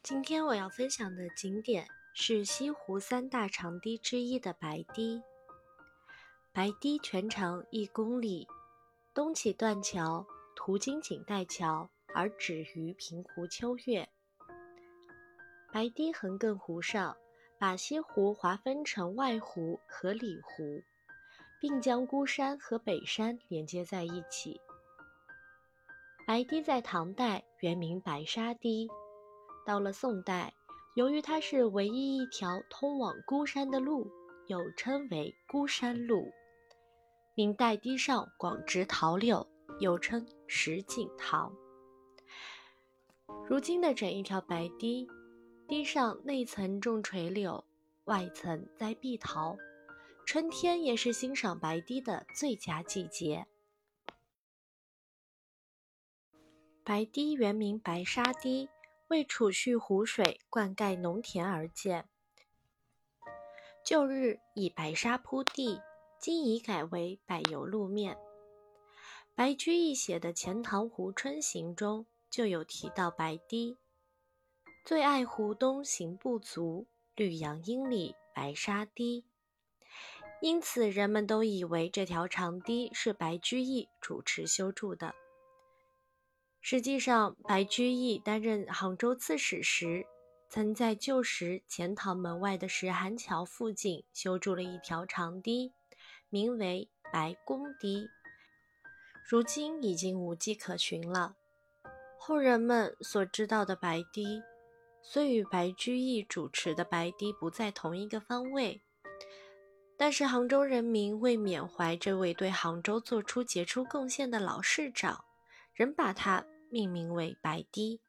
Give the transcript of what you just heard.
今天我要分享的景点是西湖三大长堤之一的白堤。白堤全长一公里，东起断桥，途经景带桥，而止于平湖秋月。白堤横亘湖上，把西湖划分成外湖和里湖，并将孤山和北山连接在一起。白堤在唐代原名白沙堤。到了宋代，由于它是唯一一条通往孤山的路，又称为孤山路。明代堤上广植桃柳，又称石井塘。如今的整一条白堤，堤上内层种垂柳，外层栽碧桃，春天也是欣赏白堤的最佳季节。白堤原名白沙堤。为储蓄湖水灌溉农田而建，旧日以白沙铺地，今已改为柏油路面。白居易写的《钱塘湖春行》中就有提到白堤，最爱湖东行不足，绿杨阴里白沙堤。因此，人们都以为这条长堤是白居易主持修筑的。实际上，白居易担任杭州刺史时，曾在旧时钱塘门外的石函桥附近修筑了一条长堤，名为白公堤。如今已经无迹可寻了。后人们所知道的白堤，虽与白居易主持的白堤不在同一个方位，但是杭州人民为缅怀这位对杭州做出杰出贡献的老市长。仍把它命名为白堤。